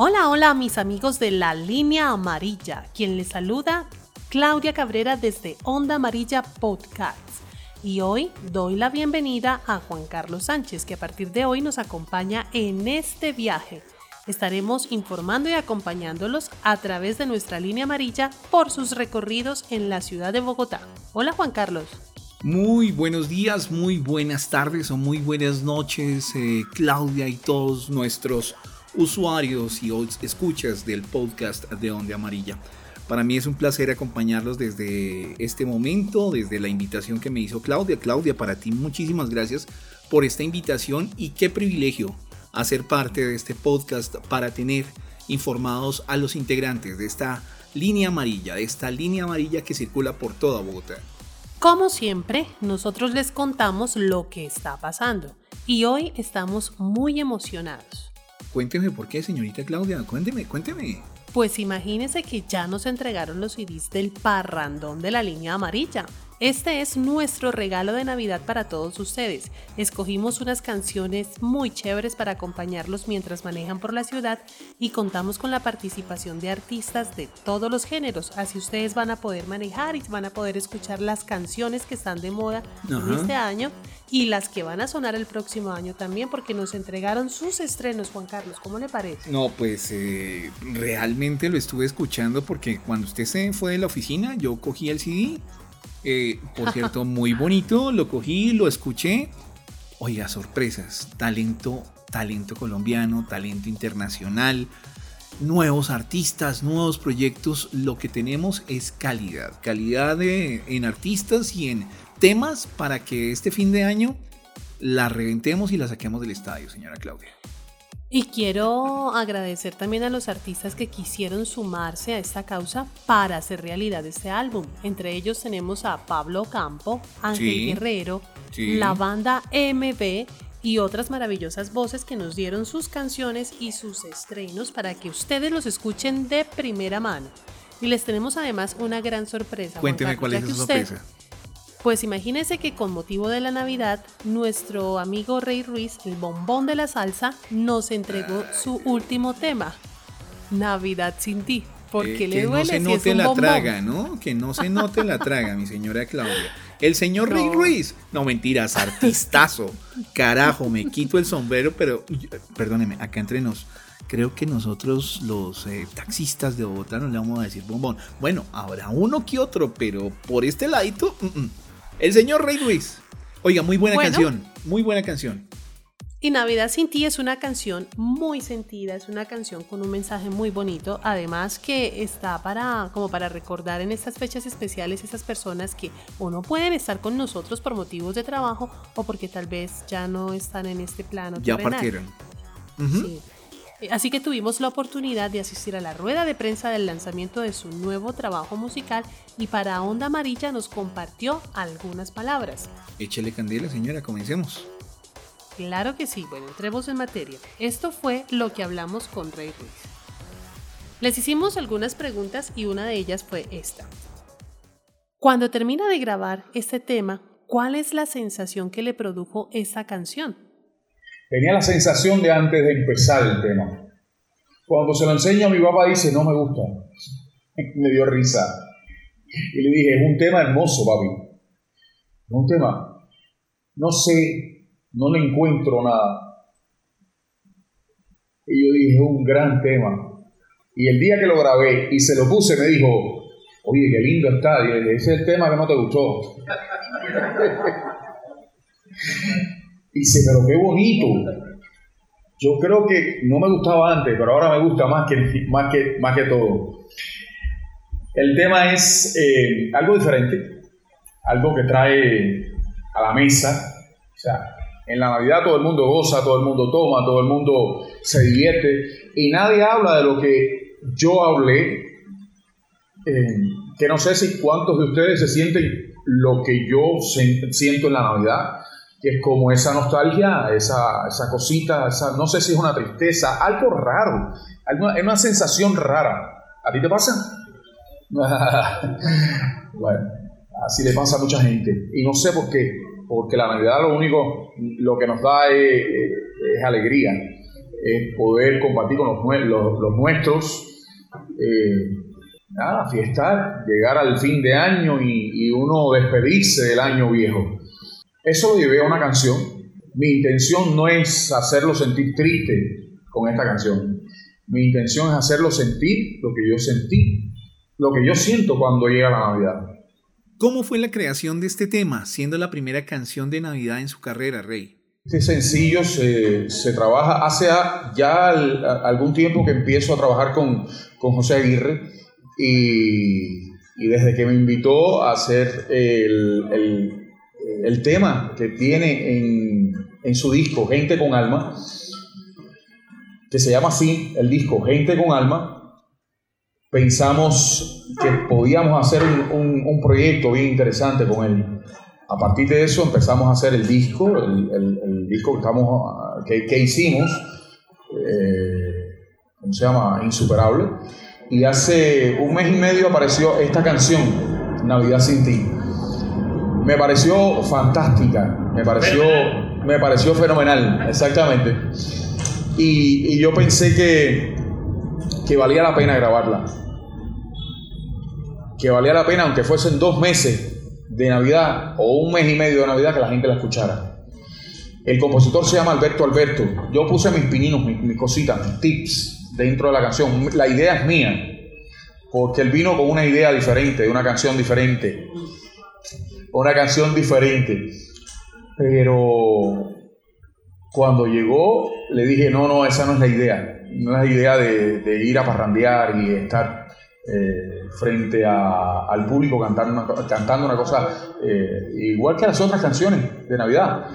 Hola, hola mis amigos de la línea amarilla, quien les saluda Claudia Cabrera desde Onda Amarilla Podcasts. Y hoy doy la bienvenida a Juan Carlos Sánchez, que a partir de hoy nos acompaña en este viaje. Estaremos informando y acompañándolos a través de nuestra línea amarilla por sus recorridos en la ciudad de Bogotá. Hola Juan Carlos. Muy buenos días, muy buenas tardes o muy buenas noches, eh, Claudia y todos nuestros usuarios y escuchas del podcast de Onda Amarilla. Para mí es un placer acompañarlos desde este momento, desde la invitación que me hizo Claudia. Claudia, para ti muchísimas gracias por esta invitación y qué privilegio hacer parte de este podcast para tener informados a los integrantes de esta línea amarilla, de esta línea amarilla que circula por toda Bogotá. Como siempre, nosotros les contamos lo que está pasando y hoy estamos muy emocionados. Cuénteme por qué, señorita Claudia. Cuénteme, cuénteme. Pues imagínese que ya nos entregaron los CDs del parrandón de la línea amarilla. Este es nuestro regalo de Navidad para todos ustedes. Escogimos unas canciones muy chéveres para acompañarlos mientras manejan por la ciudad y contamos con la participación de artistas de todos los géneros. Así ustedes van a poder manejar y van a poder escuchar las canciones que están de moda en este año y las que van a sonar el próximo año también porque nos entregaron sus estrenos, Juan Carlos. ¿Cómo le parece? No, pues eh, realmente lo estuve escuchando porque cuando usted se fue de la oficina yo cogí el CD eh, por cierto, muy bonito, lo cogí, lo escuché. Oiga, sorpresas, talento, talento colombiano, talento internacional, nuevos artistas, nuevos proyectos. Lo que tenemos es calidad, calidad en artistas y en temas para que este fin de año la reventemos y la saquemos del estadio, señora Claudia. Y quiero agradecer también a los artistas que quisieron sumarse a esta causa para hacer realidad este álbum. Entre ellos tenemos a Pablo Campo, Ángel Guerrero, la banda MB y otras maravillosas voces que nos dieron sus canciones y sus estrenos para que ustedes los escuchen de primera mano. Y les tenemos además una gran sorpresa. Cuénteme cuál es esa sorpresa. Pues imagínese que con motivo de la Navidad, nuestro amigo Rey Ruiz, el bombón de la salsa, nos entregó su último tema, Navidad sin ti. Porque eh, le duele no se note la traga, ¿no? Que no se note la traga, mi señora Claudia. El señor Rey Ruiz. No, mentiras, artistazo. Carajo, me quito el sombrero, pero perdóneme, acá entre nos. Creo que nosotros los eh, taxistas de Bogotá no le vamos a decir bombón. Bueno, habrá uno que otro, pero por este ladito, mm, mm. El señor Rey Ruiz. Oiga, muy buena canción, muy buena canción. Y Navidad sin ti es una canción muy sentida, es una canción con un mensaje muy bonito, además que está para como para recordar en estas fechas especiales esas personas que o no pueden estar con nosotros por motivos de trabajo o porque tal vez ya no están en este plano. Ya partieron. sí. Así que tuvimos la oportunidad de asistir a la rueda de prensa del lanzamiento de su nuevo trabajo musical y para Onda Amarilla nos compartió algunas palabras. Échele candela, señora, comencemos. Claro que sí, bueno, entremos en materia. Esto fue lo que hablamos con Rey Ruiz. Les hicimos algunas preguntas y una de ellas fue esta. Cuando termina de grabar este tema, ¿cuál es la sensación que le produjo esa canción? Tenía la sensación de antes de empezar el tema. Cuando se lo enseño a mi papá dice, no me gusta. me dio risa. Y le dije, es un tema hermoso, papi. Es un tema. No sé, no le encuentro nada. Y yo dije, es un gran tema. Y el día que lo grabé y se lo puse, me dijo, oye, qué lindo está. Y ese es el tema que no te gustó. Dice, pero qué bonito. Yo creo que no me gustaba antes, pero ahora me gusta más que, más que, más que todo. El tema es eh, algo diferente, algo que trae a la mesa. O sea, en la Navidad todo el mundo goza, todo el mundo toma, todo el mundo se divierte y nadie habla de lo que yo hablé, eh, que no sé si cuántos de ustedes se sienten lo que yo siento en la Navidad que es como esa nostalgia, esa, esa cosita, esa, no sé si es una tristeza, algo raro, es una sensación rara. ¿A ti te pasa? bueno, así le pasa a mucha gente. Y no sé por qué, porque la Navidad lo único, lo que nos da es, alegría. es poder compartir con los, los, nuestros, eh, nada, fiestar, llegar al fin de año y, uno despedirse del año viejo. Eso lo llevé a una canción. Mi intención no es hacerlo sentir triste con esta canción. Mi intención es hacerlo sentir lo que yo sentí, lo que yo siento cuando llega la Navidad. ¿Cómo fue la creación de este tema, siendo la primera canción de Navidad en su carrera, Rey? Este sencillo se, trabaja hace ya algún tiempo que empiezo a trabajar con, con José Aguirre y, desde que me invitó a hacer el, tema que tiene en, en, su disco Gente con Alma, que se llama así, el disco Gente con Alma, pensamos que podíamos hacer un, un, proyecto bien interesante con él. A partir de eso empezamos a hacer el disco, el, disco que, estamos, que, hicimos, eh, ¿cómo se llama? Insuperable y hace un mes y medio apareció esta canción, Navidad sin ti. Me pareció fantástica, me pareció, me pareció fenomenal, exactamente. Y, yo pensé que, que valía la pena grabarla. Que valía la pena, aunque fuesen dos meses de Navidad o un mes y medio de Navidad, que la gente la escuchara. El compositor se llama Alberto Alberto. Yo puse mis pininos, mis, mis cositas, mis tips dentro de la canción. La idea es mía, porque él vino con una idea diferente, de una canción diferente, una canción diferente. Pero cuando llegó, le dije, no, no, esa no es la idea. No es la idea de, ir a parrandear y estar eh, frente al público cantando una, cosa eh, igual que las otras canciones de Navidad.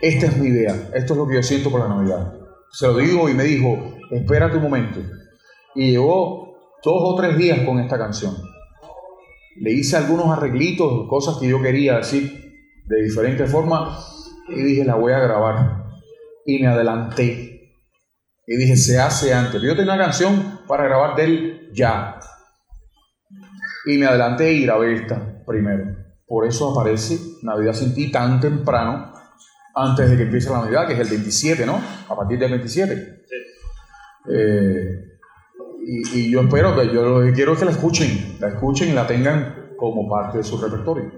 Esta es mi idea, esto es lo que yo siento por la Navidad. Se lo digo y me dijo, espérate un momento. Y llevó dos o tres días con esta canción. Le hice algunos arreglitos, cosas que yo quería decir de diferentes formas y dije, la voy a grabar. Y me adelanté. Y dije, se hace antes. Yo tenía una canción para grabar de él ya. Y me adelanté y grabé esta primero. Por eso aparece Navidad sin ti tan temprano, antes de que empiece la Navidad, que es el 27, ¿no? A partir del 27. Eh, y, yo espero que yo quiero que la escuchen, la escuchen y la tengan como parte de su repertorio.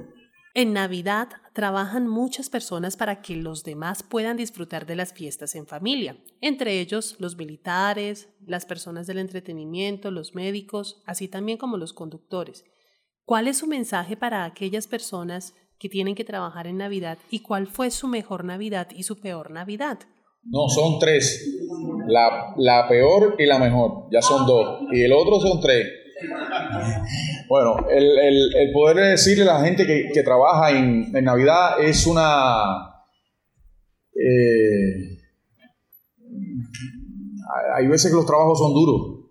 En Navidad trabajan muchas personas para que los demás puedan disfrutar de las fiestas en familia, entre ellos los militares, las personas del entretenimiento, los médicos, así también como los conductores. ¿Cuál es su mensaje para aquellas personas que tienen que trabajar en Navidad y cuál fue su mejor Navidad y su peor Navidad? No, son tres. La, peor y la mejor. Ya son dos. Y el otro son tres. Bueno, el, poder decirle a la gente que, trabaja en, Navidad es una... Eh, hay veces que los trabajos son duros.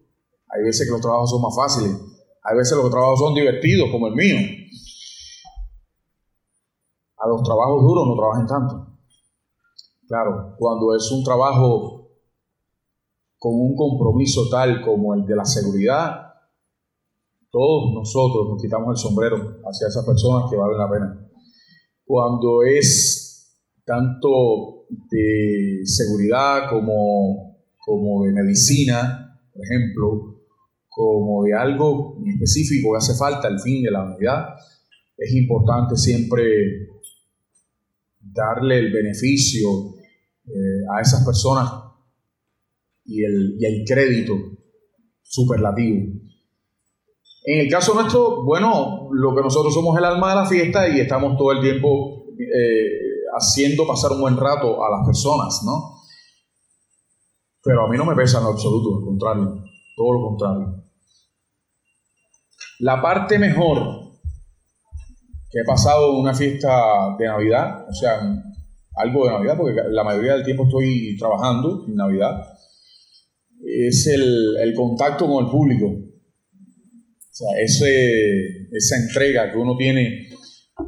Hay veces que los trabajos son más fáciles. Hay veces que los trabajos son divertidos, como el mío. A los trabajos duros no trabajen tanto. Claro, cuando es un trabajo con un compromiso tal como el de la seguridad, todos nosotros nos quitamos el sombrero hacia esas personas que valen la pena. Cuando es tanto de seguridad como, como de medicina, por ejemplo, como de algo específico que hace falta al fin de la unidad, es importante siempre darle el beneficio eh, a esas personas y el, y crédito superlativo. En el caso nuestro, bueno, lo que nosotros somos el alma de la fiesta y estamos todo el tiempo eh, haciendo pasar un buen rato a las personas, ¿no? Pero a mí no me pesa en absoluto, al contrario, todo lo contrario. La parte mejor que he pasado en una fiesta de Navidad, o sea, algo de Navidad, porque la mayoría del tiempo estoy trabajando en Navidad, es el, contacto con el público. O sea, ese, esa entrega que uno tiene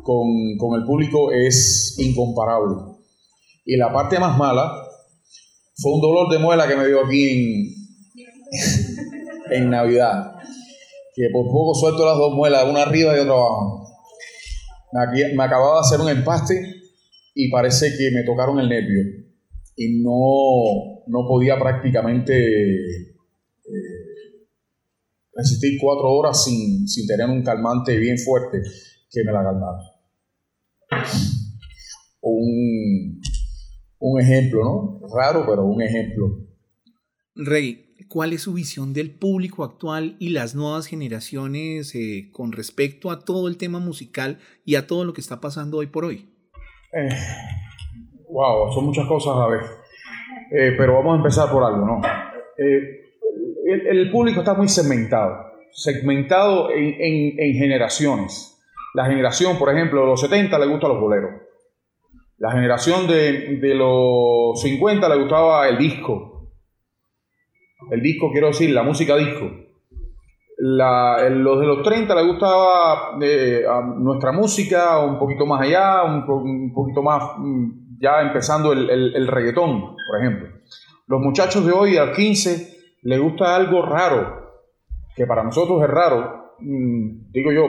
con, el público es incomparable. Y la parte más mala fue un dolor de muela que me dio aquí en, en Navidad. Que por poco suelto las dos muelas, una arriba y otra abajo me, acababa de hacer un empaste y parece que me tocaron el nervio. y no, no podía prácticamente eh, resistir cuatro horas sin, sin tener un calmante bien fuerte que me la calmara. Un, un ejemplo, ¿no? Raro, pero un ejemplo. Rey, ¿cuál es su visión del público actual y las nuevas generaciones eh, con respecto a todo el tema musical y a todo lo que está pasando hoy por hoy? Eh, wow, son muchas cosas a la vez. Eh, pero vamos a empezar por algo, ¿no? El, el, público está muy segmentado, segmentado en, en, en, generaciones. La generación, por ejemplo, de los 70 le gustan los boleros. La generación de los 50 le gustaba el disco, el disco, quiero decir, la música disco. La, los de los 30 les gustaba eh, nuestra música, un poquito más allá, un, poquito más, mm, ya empezando el, reggaetón, por ejemplo. Los muchachos de hoy, al 15, les gusta algo raro, que para nosotros es raro, mm, digo yo,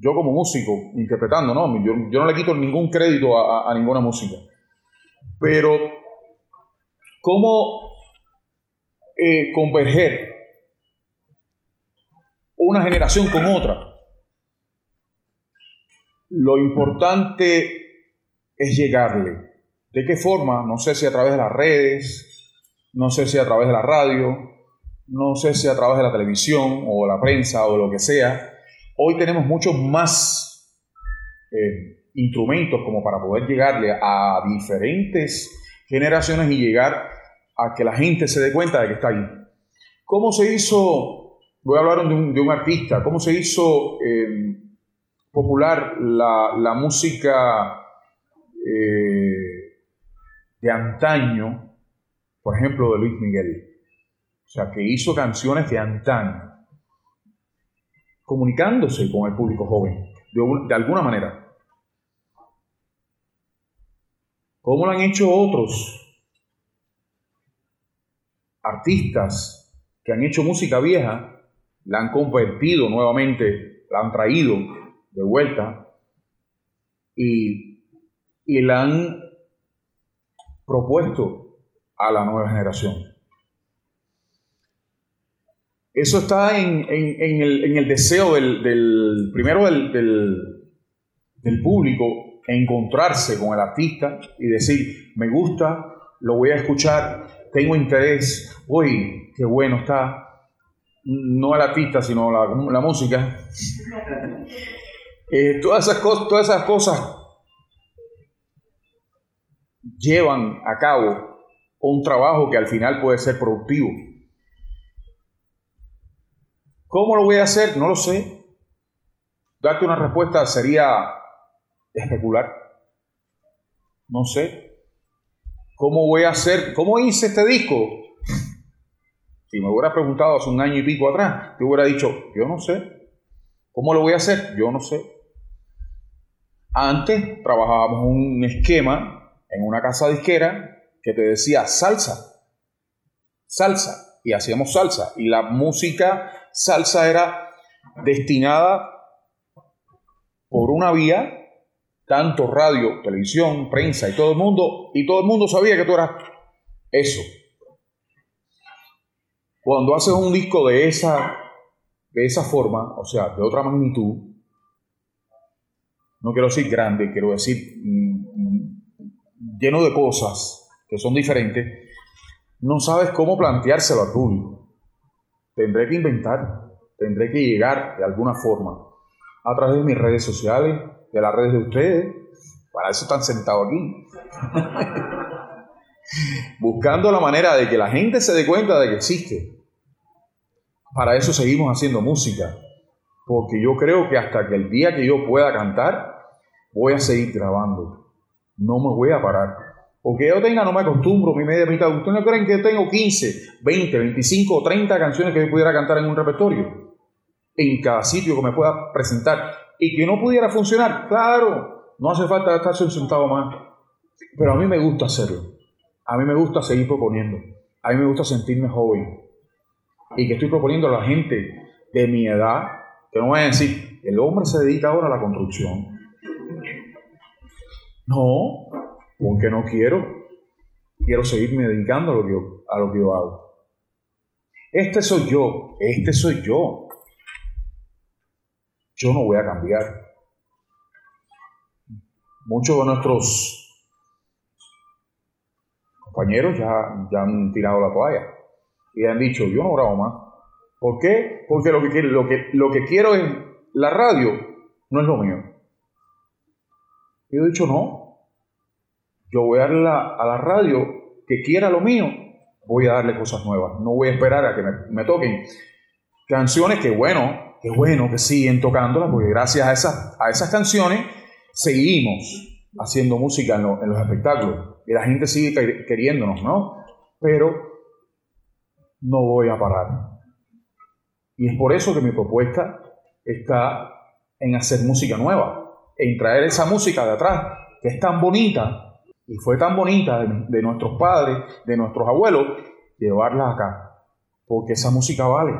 yo como músico, interpretando, ¿no? Yo, yo no le quito ningún crédito a, a ninguna música. Pero, ¿cómo eh, converger una generación con otra. Lo importante es llegarle. ¿De qué forma? No sé si a través de las redes, no sé si a través de la radio, no sé si a través de la televisión o la prensa o lo que sea. Hoy tenemos muchos más eh, instrumentos como para poder llegarle a diferentes generaciones y llegar a que la gente se dé cuenta de que está ahí. ¿Cómo se hizo, voy a hablar de un, artista, cómo se hizo eh, popular la, música eh, de antaño, por ejemplo, de Luis Miguel? O sea, que hizo canciones de antaño, comunicándose con el público joven, de, de alguna manera. ¿Cómo lo han hecho otros artistas que han hecho música vieja, la han convertido nuevamente, la han traído de vuelta y, y la han propuesto a la nueva generación. Eso está en, el, deseo del, primero del, del, público, encontrarse con el artista y decir, me gusta, lo voy a escuchar, tengo interés, uy, qué bueno está, no el artista, sino la, música. Eh, todas, esas todas esas cosas llevan a cabo un trabajo que al final puede ser productivo. ¿Cómo lo voy a hacer? No lo sé. Darte una respuesta sería especular. No sé. ¿Cómo voy a hacer? ¿Cómo hice este disco? Si me hubiera preguntado hace un año y pico atrás, te hubiera dicho, yo no sé. ¿Cómo lo voy a hacer? Yo no sé. Antes trabajábamos un esquema en una casa disquera que te decía salsa, salsa, y hacíamos salsa. Y la música salsa era destinada por una vía tanto radio, televisión, prensa y todo el mundo, y todo el mundo sabía que tú eras eso. Cuando haces un disco de esa, de esa forma, o sea, de otra magnitud, no quiero decir grande, quiero decir mm, lleno de cosas que son diferentes, no sabes cómo planteárselo al público. Tendré que inventar, tendré que llegar de alguna forma a través de mis redes sociales, de las redes de ustedes. Para eso están sentados aquí. Buscando la manera de que la gente se dé cuenta de que existe. Para eso seguimos haciendo música. Porque yo creo que hasta que el día que yo pueda cantar, voy a seguir grabando. No me voy a parar. Porque yo tenga, no me acostumbro, mi media mitad. ¿Ustedes no creen que tengo 15, 20, 25 o 30 canciones que yo pudiera cantar en un repertorio? En cada sitio que me pueda presentar y que no pudiera funcionar, claro, no hace falta estarse sentado más. Pero a mí me gusta hacerlo. A mí me gusta seguir proponiendo. A mí me gusta sentirme joven. Y que estoy proponiendo a la gente de mi edad, que no vayan a decir, el hombre se dedica ahora a la construcción. No, porque no quiero. quiero seguirme dedicando a lo que a lo que yo hago. Este soy yo, este soy yo. Yo no voy a cambiar. Muchos de nuestros compañeros ya, ya han tirado la toalla y han dicho, yo no grabo más. ¿Por qué? Porque lo que, lo que, lo que quiero es la radio, no es lo mío. Y yo he dicho, no, yo voy a darle a la radio que quiera lo mío voy a darle cosas nuevas. No voy a esperar a que me, toquen canciones que, bueno, que bueno que siguen tocándolas, porque gracias a esas, a esas canciones seguimos haciendo música en, los espectáculos y la gente sigue queriéndonos, ¿no? Pero no voy a parar. Y es por eso que mi propuesta está en hacer música nueva, en traer esa música de atrás, que es tan bonita, y fue tan bonita de, nuestros padres, de nuestros abuelos, llevarla acá, porque esa música vale.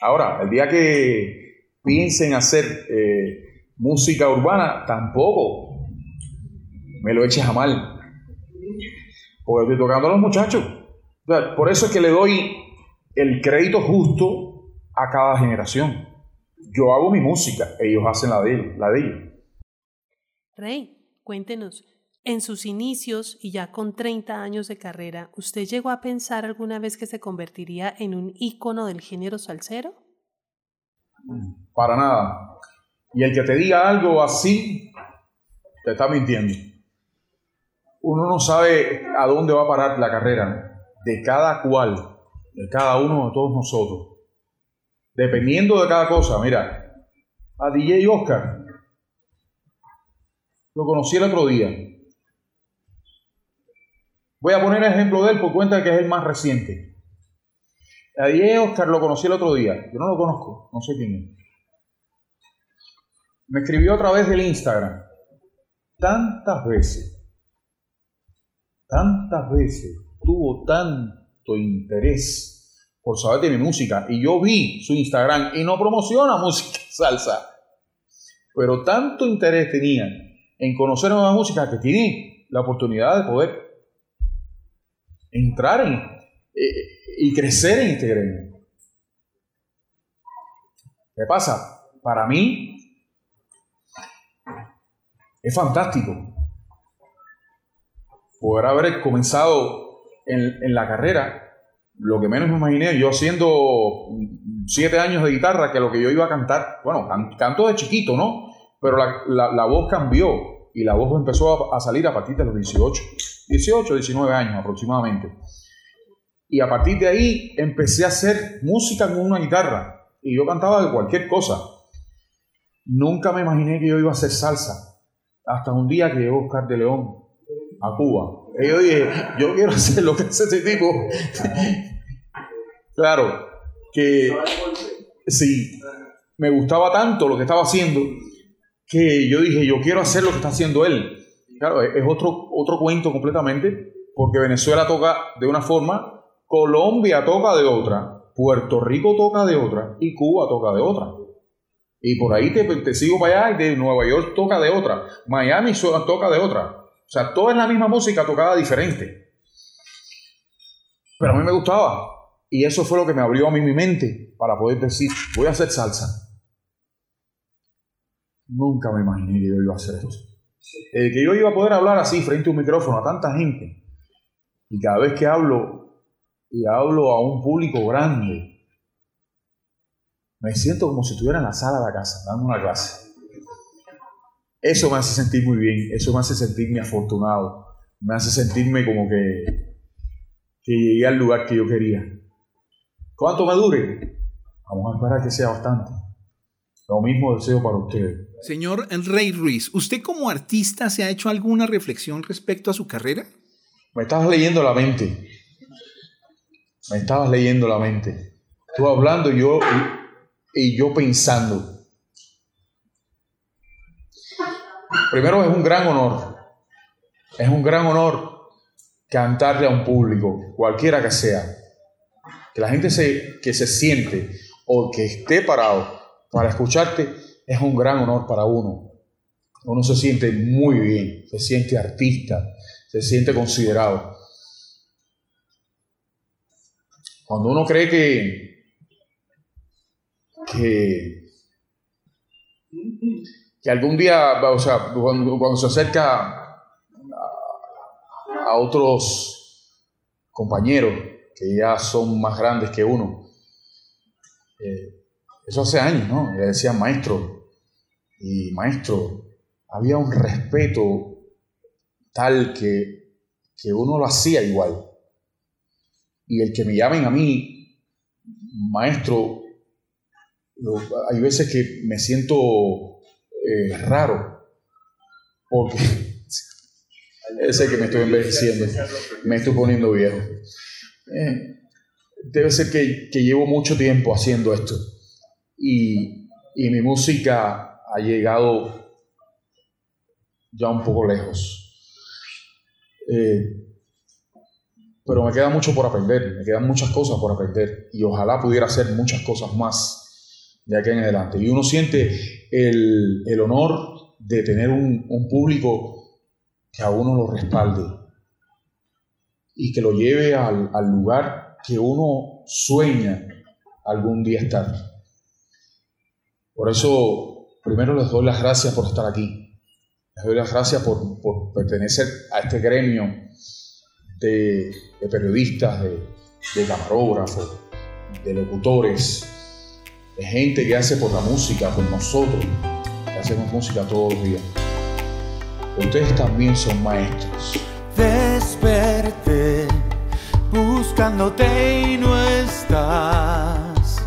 Ahora, el día que piensen hacer eh, música urbana, tampoco me lo eches a mal, porque estoy tocando a los muchachos. Por eso es que le doy el crédito justo a cada generación. Yo hago mi música, ellos hacen la de, la de ellos. Rey, cuéntenos, en sus inicios y ya con 30 años de carrera, ¿usted llegó a pensar alguna vez que se convertiría en un ícono del género salsero? Para nada. Y el que te diga algo así, te está mintiendo. Uno no sabe a dónde va a parar la carrera de cada cual, de cada uno de todos nosotros. Dependiendo de cada cosa, mira, a DJ Oscar lo conocí el otro día Voy a poner el ejemplo de él por cuenta que es el más reciente. A Diego Oscar lo conocí el otro día. Yo no lo conozco, no sé quién es. Me escribió a través del Instagram. Tantas veces, tantas veces tuvo tanto interés por saber de mi música. Y yo vi su Instagram y no promociona música salsa. Pero tanto interés tenía en conocer nueva música que tiene la oportunidad de poder entrar en, eh, y crecer en este gremio. ¿Qué pasa? Para mí es fantástico poder haber comenzado en, la carrera lo que menos me imaginé, yo haciendo siete años de guitarra, que lo que yo iba a cantar, bueno, canto de chiquito, ¿no? Pero la, voz cambió y la voz empezó a, a, salir a partir de los 18. 18, 19 años aproximadamente. Y a partir de ahí empecé a hacer música con una guitarra. Y yo cantaba de cualquier cosa. Nunca me imaginé que yo iba a hacer salsa. Hasta un día que llegó Oscar de León a Cuba. Yo dije, yo quiero hacer lo que hace ese tipo. claro, que sí, me gustaba tanto lo que estaba haciendo que yo dije, yo quiero hacer lo que está haciendo él. Claro, es otro, otro cuento completamente, porque Venezuela toca de una forma, Colombia toca de otra, Puerto Rico toca de otra y Cuba toca de otra. Y por ahí te, te sigo para allá y de Nueva York toca de otra, Miami toca de otra. O sea, toda es la misma música tocada diferente. Pero a mí me gustaba. Y eso fue lo que me abrió a mí mi mente para poder decir, voy a hacer salsa. Nunca me imaginé que yo iba a hacer esto. Eh, que yo iba a poder hablar así frente a un micrófono a tanta gente. Y cada vez que hablo, y hablo a un público grande, me siento como si estuviera en la sala de la casa, dando una clase. Eso me hace sentir muy bien, eso me hace sentirme afortunado, me hace sentirme como que, que llegué al lugar que yo quería. ¿Cuánto me dure? Vamos a esperar que sea bastante. Lo mismo deseo para ustedes. Señor Rey Ruiz, ¿usted como artista se ha hecho alguna reflexión respecto a su carrera? Me estabas leyendo la mente. Me estabas leyendo la mente. Tú hablando yo, y yo pensando. Primero es un gran honor. Es un gran honor cantarle a un público, cualquiera que sea. Que la gente se, que se siente o que esté parado para escucharte es un gran honor para uno. Uno se siente muy bien, se siente artista, se siente considerado. cuando uno cree que, que, que algún día, o sea, cuando, se acerca a, otros compañeros que ya son más grandes que uno, eh, eso hace años, ¿no? Le decían maestro, y maestro, había un respeto tal que, que uno lo hacía igual. Y el que me llamen a mí, maestro, hay veces que me siento eh, raro, porque sé que me estoy envejeciendo, me estoy poniendo viejo. Eh, debe ser que, llevo mucho tiempo haciendo esto y, y mi música ha llegado ya un poco lejos. Eh, pero me queda mucho por aprender, me quedan muchas cosas por aprender y ojalá pudiera hacer muchas cosas más de aquí en adelante. Y uno siente el, el honor de tener un, un, público que a uno lo respalde y que lo lleve al, al lugar que uno sueña algún día estar. Por eso, primero les doy las gracias por estar aquí les doy las gracias por, por pertenecer a este gremio de, periodistas, de, camarógrafos, de locutores, de gente que hace por la música, por nosotros, hacemos música todos los días. Ustedes también son maestros. Desperté buscándote y no estás.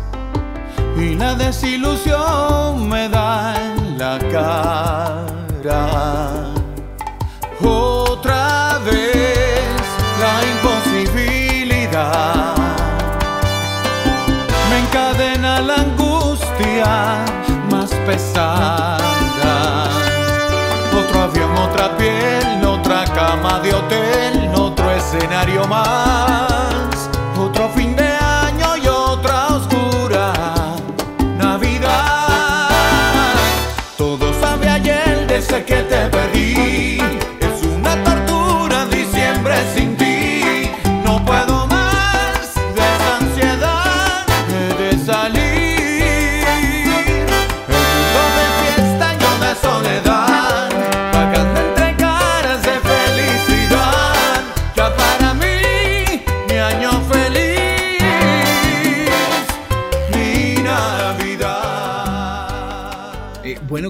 Y la desilusión me da en la cara de hotel, otro escenario más.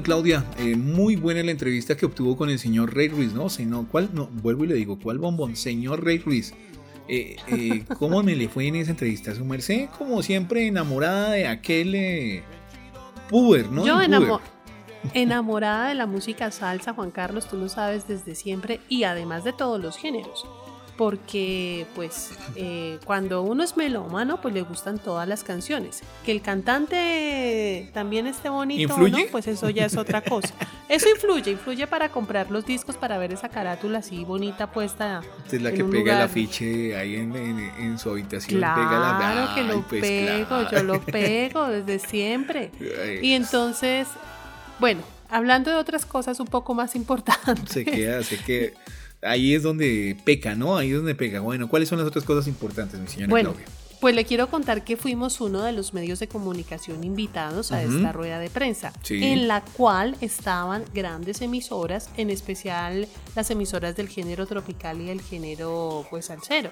Bueno, Claudia, eh, muy buena la entrevista que obtuvo con el señor Rey Ruiz, ¿no? Sino, ¿cuál? No, vuelvo y le digo, ¿cuál bombón? Señor Rey Ruiz. Eh, eh, ¿Cómo me le fue en esa entrevista? Su merced, como siempre, enamorada de aquel puber, ¿no? Yo enamorada de la música salsa, Juan Carlos, tú lo sabes desde siempre y además de todos los géneros. Porque, pues, eh, cuando uno es melómano, pues le gustan todas las canciones. Que el cantante también esté bonito, o ¿Influye? ¿no? Pues eso ya es otra cosa. Eso influye, influye para comprar los discos, para ver esa carátula así bonita puesta. Esta es la en que un pega el afiche ahí en, en- en su habitación. pega la- Claro que Ay, lo pues, pego, claro. yo lo pego desde siempre. Ay, Y entonces, bueno, hablando de otras cosas un poco más importantes. Se queda, se queda. Ahí es donde peca, ¿no? Ahí es donde pega. Bueno, ¿cuáles son las otras cosas importantes, mi señora Bueno, Claudia? pues le quiero contar que fuimos uno de los medios de comunicación invitados a esta rueda de prensa, Sí. en la cual estaban grandes emisoras, en especial las emisoras del género tropical y el género pues salsero.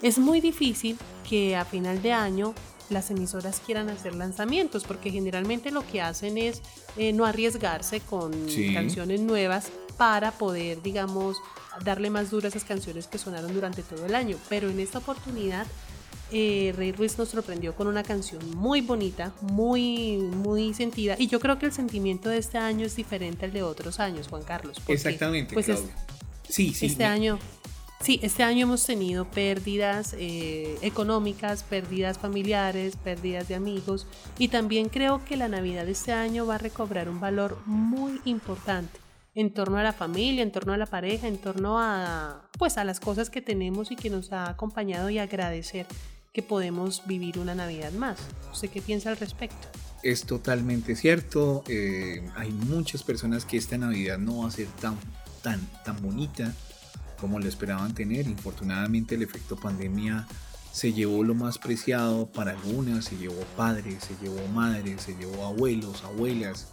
Es muy difícil que a final de año las emisoras quieran hacer lanzamientos porque generalmente lo que hacen es eh, no arriesgarse con Sí. canciones nuevas para poder, digamos, darle más duro a esas canciones que sonaron durante todo el año. Pero en esta oportunidad eh, Rey Ruiz nos sorprendió con una canción muy bonita, muy, muy sentida. Y yo creo que el sentimiento de este año es diferente al de otros años, Juan Carlos. porque, Exactamente, Pues es- Claudia. sí, sí. este me- año, sí, este año hemos tenido pérdidas eh, económicas, pérdidas familiares, pérdidas de amigos. Y también creo que la Navidad de este año va a recobrar un valor muy importante en torno a la familia, en torno a la pareja, en torno a pues a las cosas que tenemos y que nos ha acompañado y agradecer que podemos vivir una Navidad más. ¿Usted qué piensa al respecto? Es totalmente cierto. eh, hay muchas personas que esta Navidad no va a ser tan, tan, tan bonita como lo esperaban tener. Infortunadamente el efecto pandemia se llevó lo más preciado para algunas, se llevó padres, se llevó madres, se llevó abuelos, abuelas,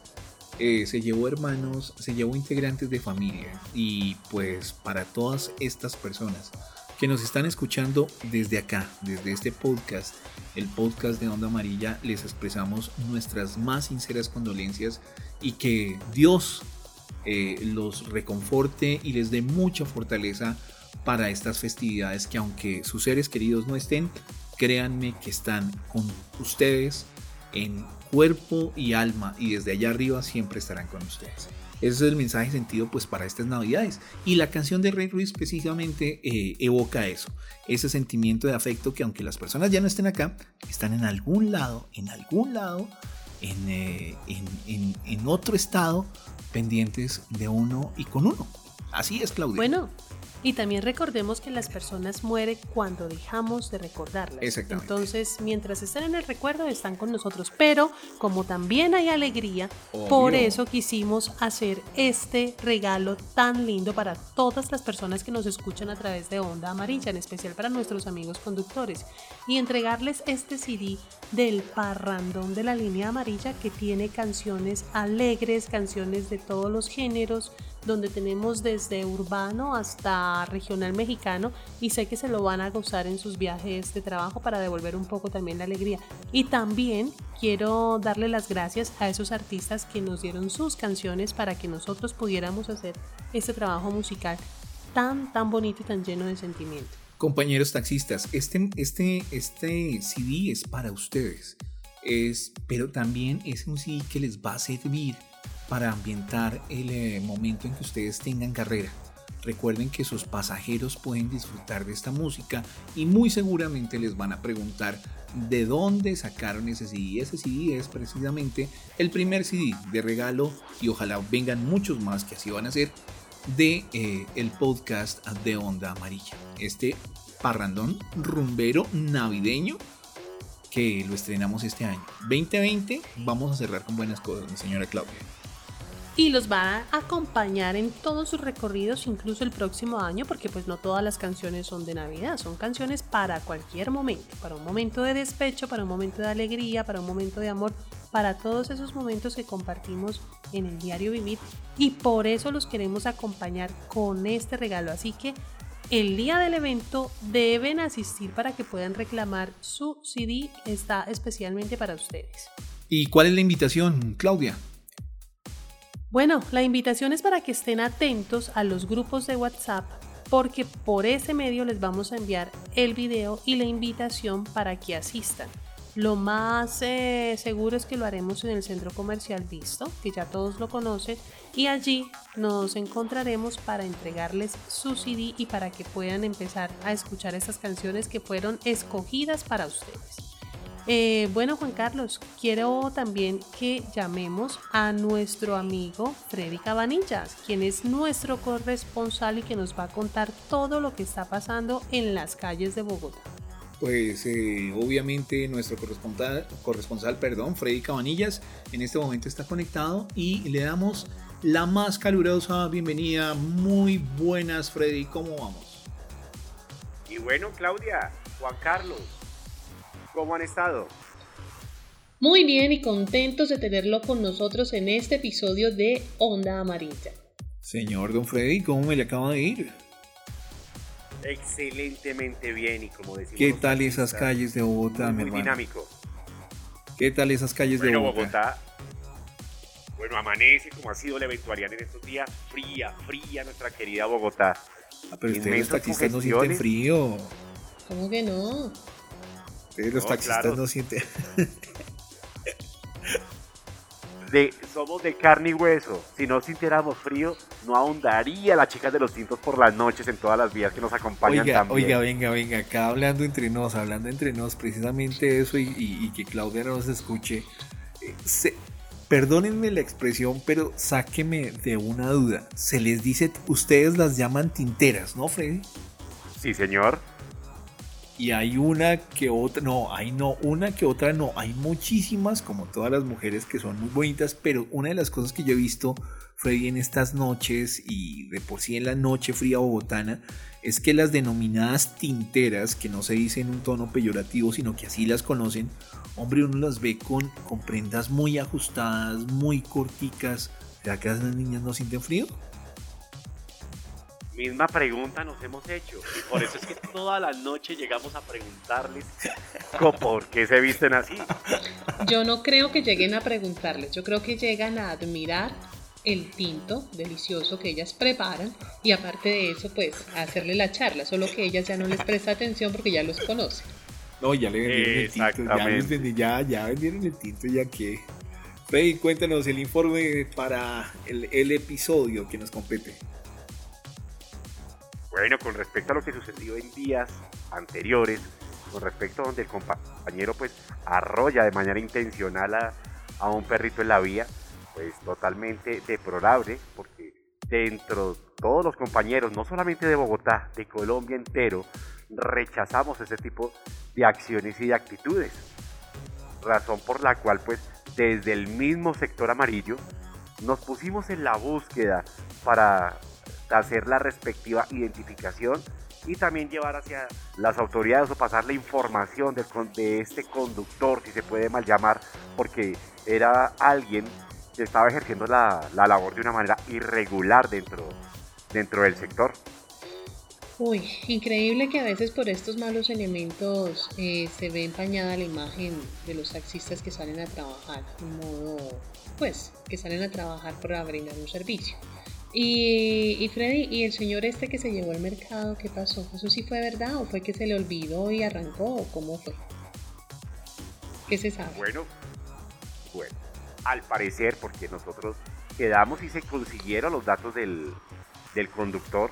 eh, se llevó hermanos, se llevó integrantes de familia. Y pues para todas estas personas que nos están escuchando desde acá, desde este podcast, el podcast de Onda Amarilla, les expresamos nuestras más sinceras condolencias y que Dios eh, los reconforte y les dé mucha fortaleza para estas festividades que aunque sus seres queridos no estén, créanme que están con ustedes en cuerpo y alma y desde allá arriba siempre estarán con ustedes. Ese es el mensaje sentido pues para estas navidades. Y la canción de Rey Ruiz precisamente eh, evoca eso, ese sentimiento de afecto que aunque las personas ya no estén acá, están en algún lado, en algún lado, en, eh, en, en otro estado, pendientes de uno y con uno. Así es, Claudia. Bueno, y también recordemos que las personas mueren cuando dejamos de recordarlas. Exactamente. Entonces, mientras están en el recuerdo, están con nosotros. Pero como también hay alegría, Obvio. por eso quisimos hacer este regalo tan lindo para todas las personas que nos escuchan a través de Onda Amarilla, en especial para nuestros amigos conductores. Y entregarles este CD del parrandón de la línea amarilla que tiene canciones alegres, canciones de todos los géneros, donde tenemos desde urbano hasta regional mexicano y sé que se lo van a gozar en sus viajes de trabajo para devolver un poco también la alegría. Y también quiero darle las gracias a esos artistas que nos dieron sus canciones para que nosotros pudiéramos hacer este trabajo musical tan, tan bonito y tan lleno de sentimiento. Compañeros taxistas, este, este, este CD es para ustedes, es, pero también es un CD que les va a servir para ambientar el eh, momento en que ustedes tengan carrera. Recuerden que sus pasajeros pueden disfrutar de esta música y muy seguramente les van a preguntar de dónde sacaron ese CD. Ese CD es precisamente el primer CD de regalo y ojalá vengan muchos más que así van a ser de eh, el podcast de Onda Amarilla. Este parrandón rumbero navideño que lo estrenamos este año. 2020 vamos a cerrar con buenas cosas, mi señora Claudia. y los va a acompañar en todos sus recorridos, incluso el próximo año, porque pues no todas las canciones son de Navidad, son canciones para cualquier momento, para un momento de despecho, para un momento de alegría, para un momento de amor, para todos esos momentos que compartimos en el diario vivir y por eso los queremos acompañar con este regalo. Así que el día del evento deben asistir para que puedan reclamar su CD, está especialmente para ustedes. ¿Y cuál es la invitación, Claudia? Bueno, la invitación es para que estén atentos a los grupos de WhatsApp porque por ese medio les vamos a enviar el video y la invitación para que asistan. Lo más eh, seguro es que lo haremos en el centro comercial Visto, que ya todos lo conocen, y allí nos encontraremos para entregarles su CD y para que puedan empezar a escuchar estas canciones que fueron escogidas para ustedes. Eh, bueno, Juan Carlos, quiero también que llamemos a nuestro amigo Freddy Cabanillas, quien es nuestro corresponsal y que nos va a contar todo lo que está pasando en las calles de Bogotá. Pues eh, obviamente nuestro corresponsal, corresponsal, perdón, Freddy Cabanillas, en este momento está conectado y le damos la más calurosa bienvenida. Muy buenas, Freddy, ¿cómo vamos? Y bueno, Claudia, Juan Carlos, ¿cómo han estado? Muy bien y contentos de tenerlo con nosotros en este episodio de Onda Amarilla. Señor Don Freddy, ¿cómo me le acaba de ir? Excelentemente bien y como decimos ¿Qué tal esas calles de Bogotá, mi muy hermano? dinámico. ¿Qué tal esas calles Bueno, de Bogotá? Bogotá, bueno, amanece como ha sido la eventualidad en estos días, fría, fría nuestra querida Bogotá. Ah, pero ustedes los taxistas no sienten frío. ¿Cómo que no? Ustedes los No, taxistas claro. no sienten. De, somos de carne y hueso. Si no sintiéramos frío, no ahondaría las chicas de los tintos por las noches en todas las vías que nos acompañan Oiga, también. oiga, venga, venga, acá hablando entre nos, hablando entre nos, precisamente eso y, y- y que Claudia no nos escuche. eh, se- perdónenme la expresión, pero sáqueme de una duda. Se les dice, ustedes las llaman tinteras, ¿no, Freddy? Sí, señor. Y hay una que otra, no, hay no, una que otra no, hay muchísimas, como todas las mujeres que son muy bonitas, pero una de las cosas que yo he visto, Freddy, en estas noches y de por sí en la noche fría bogotana, es que las denominadas tinteras, que no se dice en un tono peyorativo, sino que así las conocen, hombre, uno las ve con, con prendas muy ajustadas, muy corticas. ¿Será que las niñas no sienten frío? Misma pregunta nos hemos hecho. Y por eso es que toda la noche llegamos a preguntarles por qué se visten así. Yo no creo que lleguen a preguntarles, yo creo que llegan a admirar el tinto delicioso que ellas preparan y aparte de eso pues a hacerle la charla, solo que ellas ya no les presta atención porque ya los conocen. No, ya le vendieron el tinto, ya, ya, vendieron el tinto, ya que... Freddy, cuéntanos el informe para el, el episodio que nos compete. Bueno, con respecto a lo que sucedió en días anteriores, con respecto a donde el compañero pues arrolla de manera intencional a, a un perrito en la vía, pues totalmente deplorable, porque dentro de todos los compañeros, no solamente de Bogotá, de Colombia entero, rechazamos ese tipo de acciones y de actitudes. Razón por la cual pues desde el mismo sector amarillo nos pusimos en la búsqueda para hacer la respectiva identificación y también llevar hacia las autoridades o pasar la información de, de este conductor, si se puede mal llamar, porque era alguien que estaba ejerciendo la, la labor de una manera irregular dentro, dentro del sector. Uy, increíble que a veces por estos malos elementos eh, se ve empañada la imagen de los taxistas que salen a trabajar, en modo, pues, que salen a trabajar para brindar un servicio. Y, Freddy, ¿y el señor este que se llevó al mercado, qué pasó? ¿Eso sí fue verdad o fue que se le olvidó y arrancó o cómo fue? ¿Qué se sabe? Bueno, bueno, al parecer, porque nosotros quedamos y se consiguieron los datos del, del conductor,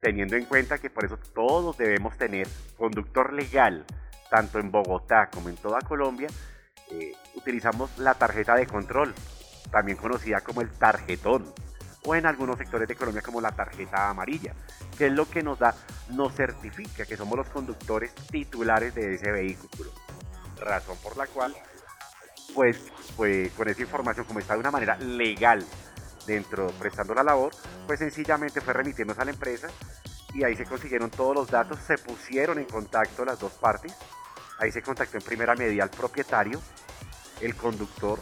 teniendo en cuenta que por eso todos debemos tener conductor legal, tanto en Bogotá como en toda Colombia, eh, utilizamos la tarjeta de control, también conocida como el tarjetón o en algunos sectores de Colombia como la tarjeta amarilla, que es lo que nos da, nos certifica que somos los conductores titulares de ese vehículo. Razón por la cual, pues, pues con esa información, como está de una manera legal dentro, prestando la labor, pues sencillamente fue remitiéndose a la empresa y ahí se consiguieron todos los datos, se pusieron en contacto las dos partes, ahí se contactó en primera medida al propietario, el conductor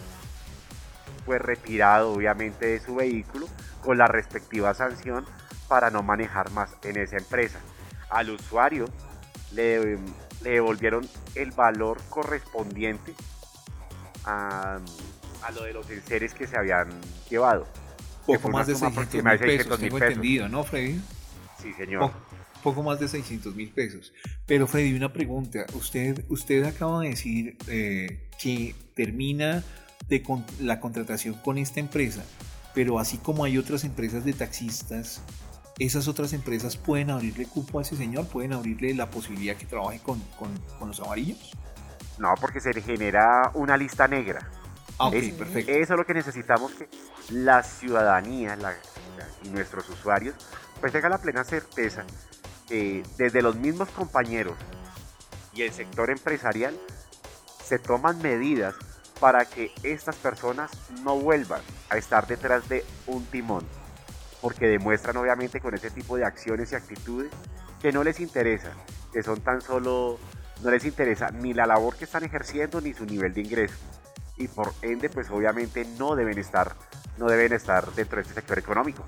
fue retirado obviamente de su vehículo con la respectiva sanción para no manejar más en esa empresa. Al usuario le, devolvieron el valor correspondiente a, lo de los enseres que se habían llevado. Poco más de 600 mil pesos, tengo entendido, ¿no, Freddy? Sí, señor. Poco, más de 600 mil pesos. Pero, Freddy, una pregunta. Usted, usted acaba de decir eh, que termina de la contratación con esta empresa pero así como hay otras empresas de taxistas, esas otras empresas pueden abrirle cupo a ese señor, pueden abrirle la posibilidad que trabaje con, los amarillos. No, porque se le genera una lista negra. Ah, perfecto. Eso es lo que necesitamos que la ciudadanía y nuestros usuarios pues tengan la plena certeza que desde los mismos compañeros y el sector empresarial se toman medidas para que estas personas no vuelvan a estar detrás de un timón, porque demuestran obviamente con ese tipo de acciones y actitudes que no les interesa, que son tan solo, no les interesa ni la labor que están ejerciendo ni su nivel de ingreso, y por ende pues obviamente no deben estar, no deben estar dentro de este sector económico.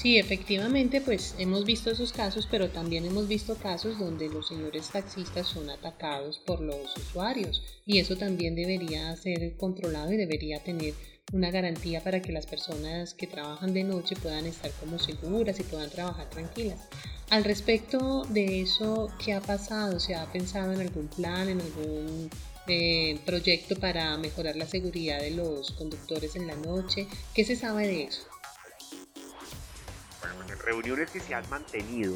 Sí, efectivamente, pues hemos visto esos casos, pero también hemos visto casos donde los señores taxistas son atacados por los usuarios y eso también debería ser controlado y debería tener una garantía para que las personas que trabajan de noche puedan estar como seguras y puedan trabajar tranquilas. Al respecto de eso, ¿qué ha pasado? ¿Se ha pensado en algún plan, en algún eh, proyecto para mejorar la seguridad de los conductores en la noche? ¿Qué se sabe de eso? Reuniones que se han mantenido,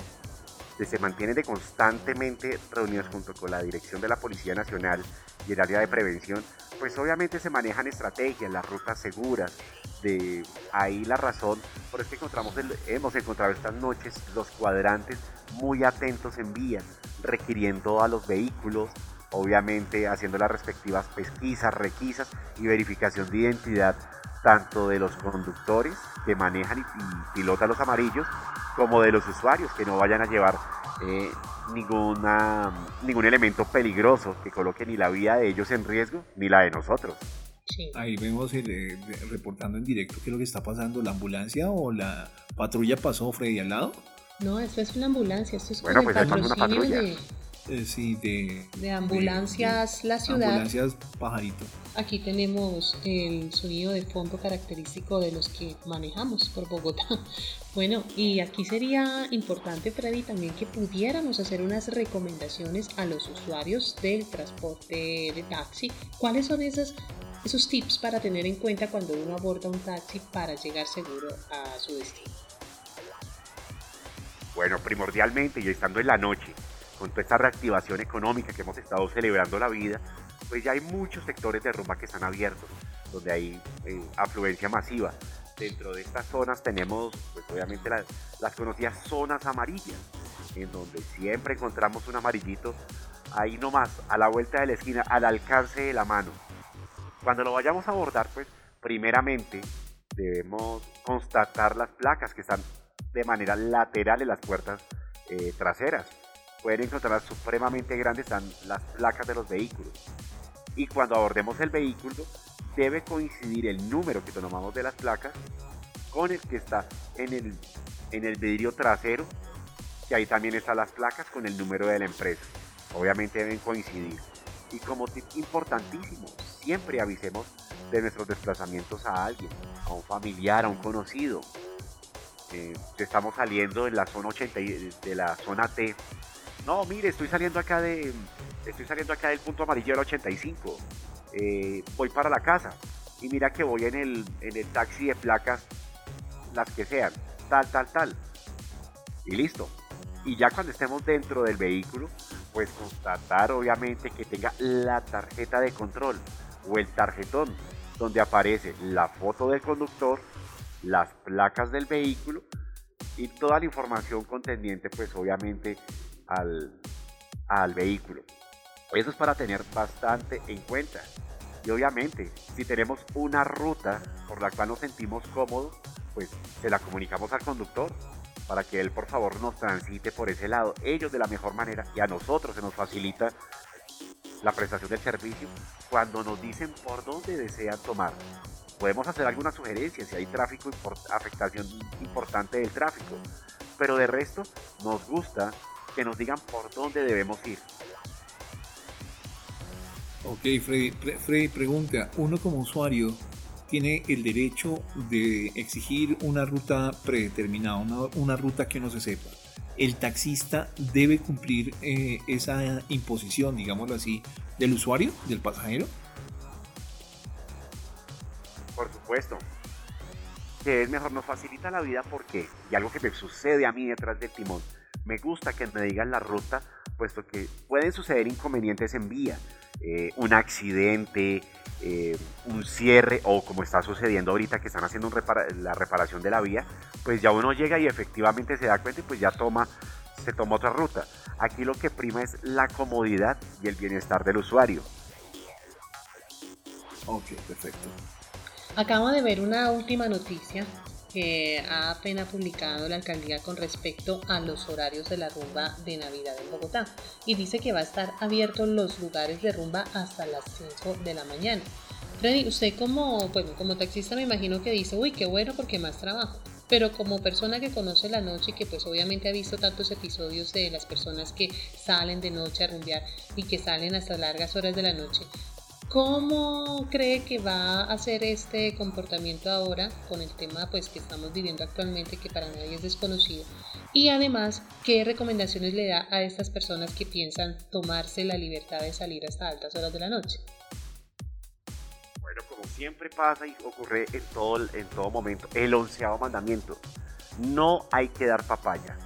que se mantienen de constantemente reunidas junto con la dirección de la Policía Nacional y el área de prevención, pues obviamente se manejan estrategias, las rutas seguras, de ahí la razón por es que encontramos hemos encontrado estas noches los cuadrantes muy atentos en vía, requiriendo a los vehículos, obviamente haciendo las respectivas pesquisas, requisas y verificación de identidad tanto de los conductores que manejan y, pilotan los amarillos, como de los usuarios que no vayan a llevar eh, ninguna, ningún elemento peligroso que coloque ni la vida de ellos en riesgo ni la de nosotros. Ahí vemos el, reportando en directo qué es lo que está pasando, la ambulancia o la patrulla pasó Freddy al lado. No, esto es una ambulancia, esto es bueno, el pues patrocinio de, eh, sí, de, de ambulancias La Ciudad. Ambulancias Pajarito. Aquí tenemos el sonido de fondo característico de los que manejamos por Bogotá. Bueno, y aquí sería importante, Freddy, también que pudiéramos hacer unas recomendaciones a los usuarios del transporte de taxi. ¿Cuáles son esas, esos tips para tener en cuenta cuando uno aborda un taxi para llegar seguro a su destino? Bueno, primordialmente, y estando en la noche, con toda esta reactivación económica que hemos estado celebrando la vida, pues ya hay muchos sectores de rumba que están abiertos, donde hay eh, afluencia masiva. Dentro de estas zonas tenemos, pues obviamente las, conocidas zonas amarillas, en donde siempre encontramos un amarillito ahí nomás, a la vuelta de la esquina, al alcance de la mano. Cuando lo vayamos a abordar, pues primeramente debemos constatar las placas que están de manera lateral en las puertas eh, traseras pueden encontrar supremamente grandes están las placas de los vehículos. Y cuando abordemos el vehículo, debe coincidir el número que tomamos de las placas con el que está en el, en el vidrio trasero, que ahí también están las placas con el número de la empresa. Obviamente deben coincidir. Y como tip importantísimo, siempre avisemos de nuestros desplazamientos a alguien, a un familiar, a un conocido. Eh, estamos saliendo en la zona 80 de la zona T no, mire, estoy saliendo acá de. Estoy saliendo acá del punto amarillo del 85. Eh, voy para la casa. Y mira que voy en el, en el taxi de placas, las que sean, tal, tal, tal. Y listo. Y ya cuando estemos dentro del vehículo, pues constatar obviamente que tenga la tarjeta de control o el tarjetón donde aparece la foto del conductor, las placas del vehículo y toda la información contendiente pues obviamente al, vehículo. Eso es para tener bastante en cuenta. Y obviamente, si tenemos una ruta por la cual nos sentimos cómodos, pues se la comunicamos al conductor para que él por favor nos transite por ese lado. Ellos de la mejor manera y a nosotros se nos facilita la prestación del servicio cuando nos dicen por dónde desean tomar. Podemos hacer alguna sugerencia si hay tráfico, afectación importante del tráfico. Pero de resto, nos gusta que nos digan por dónde debemos ir. Ok, Freddy, Freddy pregunta, uno como usuario tiene el derecho de exigir una ruta predeterminada, una, ruta que no se sepa. El taxista debe cumplir eh, esa imposición, digámoslo así, del usuario, del pasajero. Por supuesto. Que es mejor, nos facilita la vida porque, y algo que me sucede a mí detrás del timón, me gusta que me digan la ruta, puesto que pueden suceder inconvenientes en vía, eh, un accidente, eh, un cierre o como está sucediendo ahorita que están haciendo la reparación de la vía, pues ya uno llega y efectivamente se da cuenta y pues ya toma, se toma otra ruta. Aquí lo que prima es la comodidad y el bienestar del usuario. Ok, perfecto. Acabo de ver una última noticia que ha apenas publicado la alcaldía con respecto a los horarios de la rumba de Navidad en Bogotá y dice que va a estar abiertos los lugares de rumba hasta las 5 de la mañana. Freddy, usted como, bueno, como taxista me imagino que dice, uy, qué bueno porque más trabajo. Pero como persona que conoce la noche y que pues obviamente ha visto tantos episodios de las personas que salen de noche a rumbear y que salen hasta largas horas de la noche, ¿Cómo cree que va a ser este comportamiento ahora con el tema pues, que estamos viviendo actualmente que para nadie es desconocido? Y además, ¿qué recomendaciones le da a estas personas que piensan tomarse la libertad de salir hasta altas horas de la noche? Bueno, como siempre pasa y ocurre en todo, en todo momento, el onceavo mandamiento, no hay que dar papaya.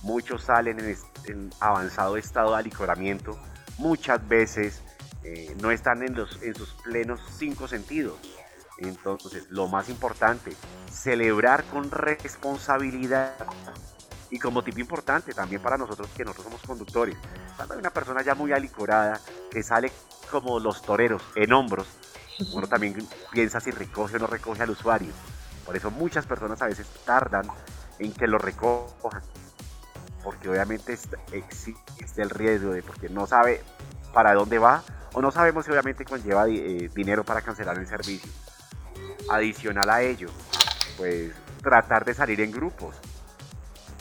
Muchos salen en, en avanzado estado de alicoramiento, muchas veces eh, no están en, los, en sus plenos cinco sentidos. Entonces, lo más importante, celebrar con responsabilidad y como tipo importante también para nosotros que nosotros somos conductores. Cuando hay una persona ya muy alicorada que sale como los toreros en hombros, Uno también piensa si recoge o no recoge al usuario. Por eso muchas personas a veces tardan en que lo recojan. Porque obviamente existe el riesgo de porque no sabe para dónde va o no sabemos si obviamente conlleva eh, dinero para cancelar el servicio. Adicional a ello, pues tratar de salir en grupos.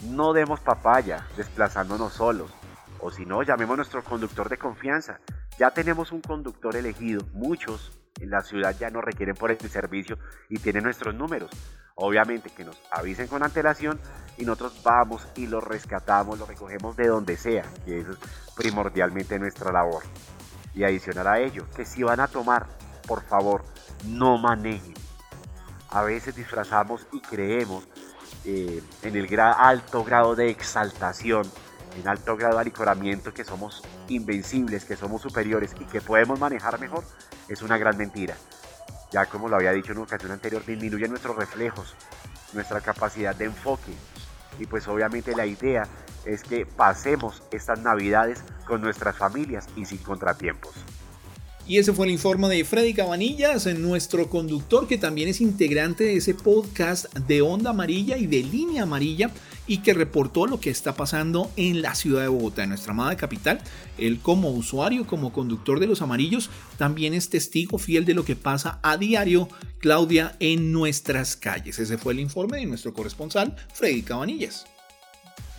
No demos papaya desplazándonos solos. O si no, llamemos a nuestro conductor de confianza. Ya tenemos un conductor elegido. Muchos en la ciudad ya no requieren por este servicio y tienen nuestros números. Obviamente que nos avisen con antelación y nosotros vamos y lo rescatamos, lo recogemos de donde sea, que eso es primordialmente nuestra labor. Y adicional a ello, que si van a tomar, por favor, no manejen. A veces disfrazamos y creemos eh, en el alto grado de exaltación, en alto grado de alicoramiento que somos invencibles, que somos superiores y que podemos manejar mejor, es una gran mentira. Ya como lo había dicho en una ocasión anterior, disminuyen nuestros reflejos, nuestra capacidad de enfoque. Y pues obviamente la idea es que pasemos estas navidades con nuestras familias y sin contratiempos. Y ese fue el informe de Freddy Cabanillas, nuestro conductor que también es integrante de ese podcast de Onda Amarilla y de Línea Amarilla y que reportó lo que está pasando en la ciudad de Bogotá, en nuestra amada capital. Él como usuario, como conductor de los amarillos, también es testigo fiel de lo que pasa a diario, Claudia, en nuestras calles. Ese fue el informe de nuestro corresponsal, Freddy Cabanillas.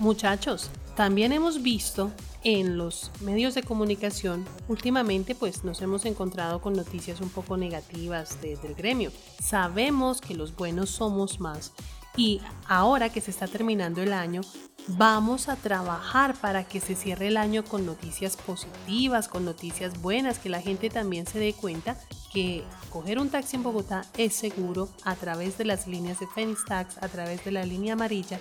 Muchachos, también hemos visto en los medios de comunicación, últimamente pues nos hemos encontrado con noticias un poco negativas del gremio. Sabemos que los buenos somos más y ahora que se está terminando el año, vamos a trabajar para que se cierre el año con noticias positivas, con noticias buenas, que la gente también se dé cuenta que coger un taxi en Bogotá es seguro a través de las líneas de Fenistax, a través de la línea amarilla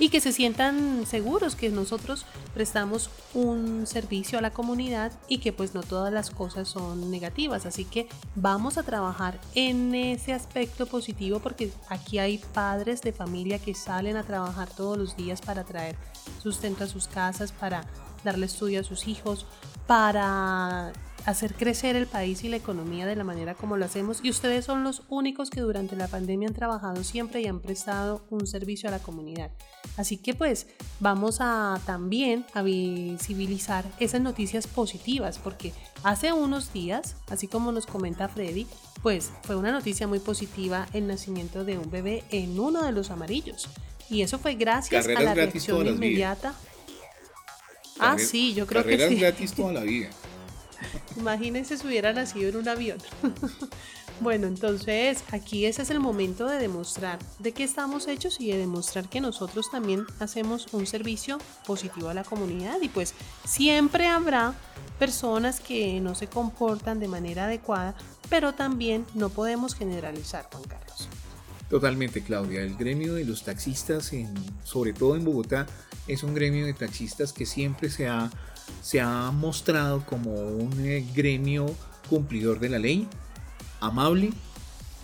y que se sientan seguros que nosotros prestamos un servicio a la comunidad y que pues no todas las cosas son negativas. Así que vamos a trabajar en ese aspecto positivo porque aquí hay padres de familia que salen a trabajar todos los días para traer sustento a sus casas, para darle estudio a sus hijos, para hacer crecer el país y la economía de la manera como lo hacemos y ustedes son los únicos que durante la pandemia han trabajado siempre y han prestado un servicio a la comunidad. Así que pues vamos a también a visibilizar esas noticias positivas porque hace unos días, así como nos comenta Freddy, pues fue una noticia muy positiva el nacimiento de un bebé en uno de los amarillos y eso fue gracias a la reacción inmediata. Ah, sí, yo creo que sí. gratis toda la vida. Imagínense si hubiera nacido en un avión. bueno, entonces aquí ese es el momento de demostrar de qué estamos hechos y de demostrar que nosotros también hacemos un servicio positivo a la comunidad y pues siempre habrá personas que no se comportan de manera adecuada, pero también no podemos generalizar, Juan Carlos. Totalmente, Claudia. El gremio de los taxistas, sobre todo en Bogotá, es un gremio de taxistas que siempre se ha se ha mostrado como un eh, gremio cumplidor de la ley, amable,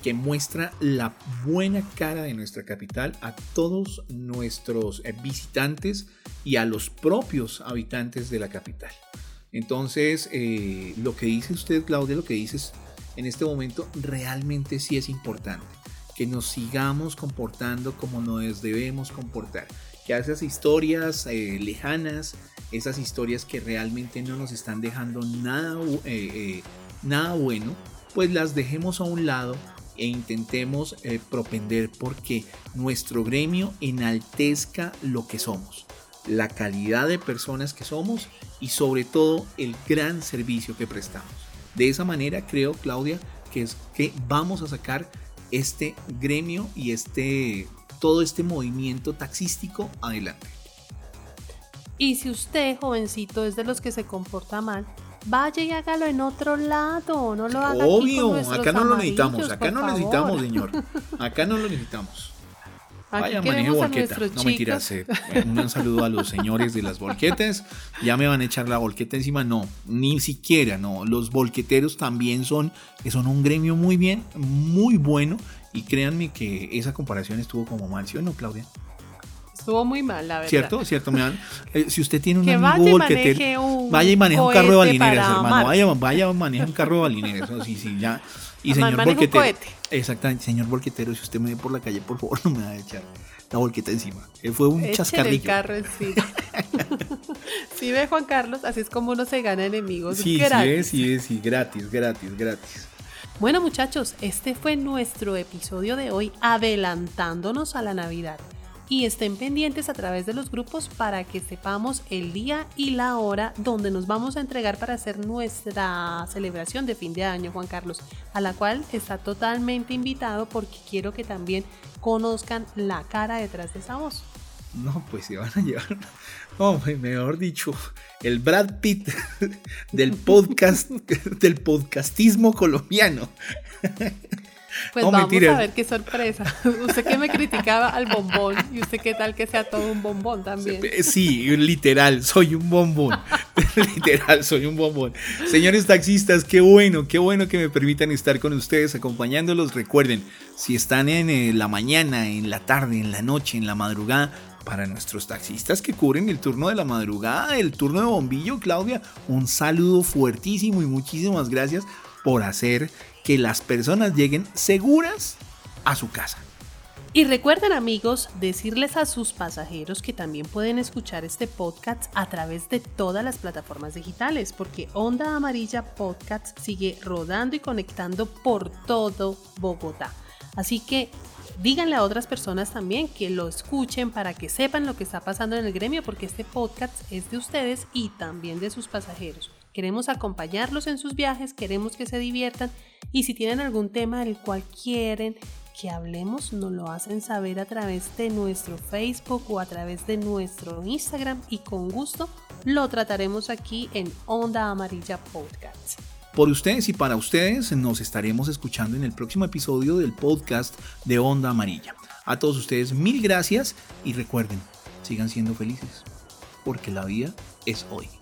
que muestra la buena cara de nuestra capital a todos nuestros eh, visitantes y a los propios habitantes de la capital. Entonces, eh, lo que dice usted, Claudia, lo que dices en este momento realmente sí es importante. Que nos sigamos comportando como nos debemos comportar. Que esas historias lejanas, esas historias que realmente no nos están dejando nada, eh, eh, nada bueno, pues las dejemos a un lado e intentemos eh, propender porque nuestro gremio enaltezca lo que somos, la calidad de personas que somos y sobre todo el gran servicio que prestamos. De esa manera creo, Claudia, que es que vamos a sacar este gremio y este todo este movimiento taxístico adelante. Y si usted, jovencito, es de los que se comporta mal, vaya y hágalo en otro lado, no lo haga Obvio, aquí acá no lo necesitamos, acá no lo necesitamos, señor. Acá no lo necesitamos. Vaya, maneje volqueta. No mentiras. Eh, un saludo a los señores de las volquetas. Ya me van a echar la volqueta encima. No, ni siquiera, no. Los volqueteros también son, son un gremio muy bien, muy bueno. Y créanme que esa comparación estuvo como mal, ¿sí o no, Claudia? Estuvo muy mal, la verdad. ¿Cierto? ¿Cierto? Me dan- eh, si usted tiene un Que amigo vaya y maneje un vaya y maneje un carro de balineras, hermano. Vaya, vaya, maneje un carro de balineras. Sí, sí, ya. Y señor volquetero. Exactamente, señor volquetero, si usted me ve por la calle, por favor, no me va a echar la volqueta encima. Fue un Échele el chascarrillo. carro encima. sí ve Juan Carlos, así es como uno se gana enemigos Sí, sí es, sí sí, gratis, gratis, gratis. Bueno muchachos, este fue nuestro episodio de hoy adelantándonos a la Navidad. Y estén pendientes a través de los grupos para que sepamos el día y la hora donde nos vamos a entregar para hacer nuestra celebración de fin de año, Juan Carlos, a la cual está totalmente invitado porque quiero que también conozcan la cara detrás de esa voz. No, pues se van a llevar. No, mejor dicho, el Brad Pitt del podcast, del podcastismo colombiano. Pues No, vamos mentiras. a ver qué sorpresa. Usted que me criticaba al bombón y usted qué tal que sea todo un bombón también. Sí, literal, soy un bombón. literal, soy un bombón. Señores taxistas, qué bueno, qué bueno que me permitan estar con ustedes acompañándolos. Recuerden, si están en eh, la mañana, en la tarde, en la noche, en la madrugada, para nuestros taxistas que cubren el turno de la madrugada, el turno de bombillo, Claudia, un saludo fuertísimo y muchísimas gracias por hacer que las personas lleguen seguras a su casa. Y recuerden amigos, decirles a sus pasajeros que también pueden escuchar este podcast a través de todas las plataformas digitales, porque Onda Amarilla Podcast sigue rodando y conectando por todo Bogotá. Así que díganle a otras personas también que lo escuchen para que sepan lo que está pasando en el gremio, porque este podcast es de ustedes y también de sus pasajeros. Queremos acompañarlos en sus viajes, queremos que se diviertan y si tienen algún tema del cual quieren que hablemos, nos lo hacen saber a través de nuestro Facebook o a través de nuestro Instagram y con gusto lo trataremos aquí en Onda Amarilla Podcast. Por ustedes y para ustedes nos estaremos escuchando en el próximo episodio del podcast de Onda Amarilla. A todos ustedes mil gracias y recuerden, sigan siendo felices, porque la vida es hoy.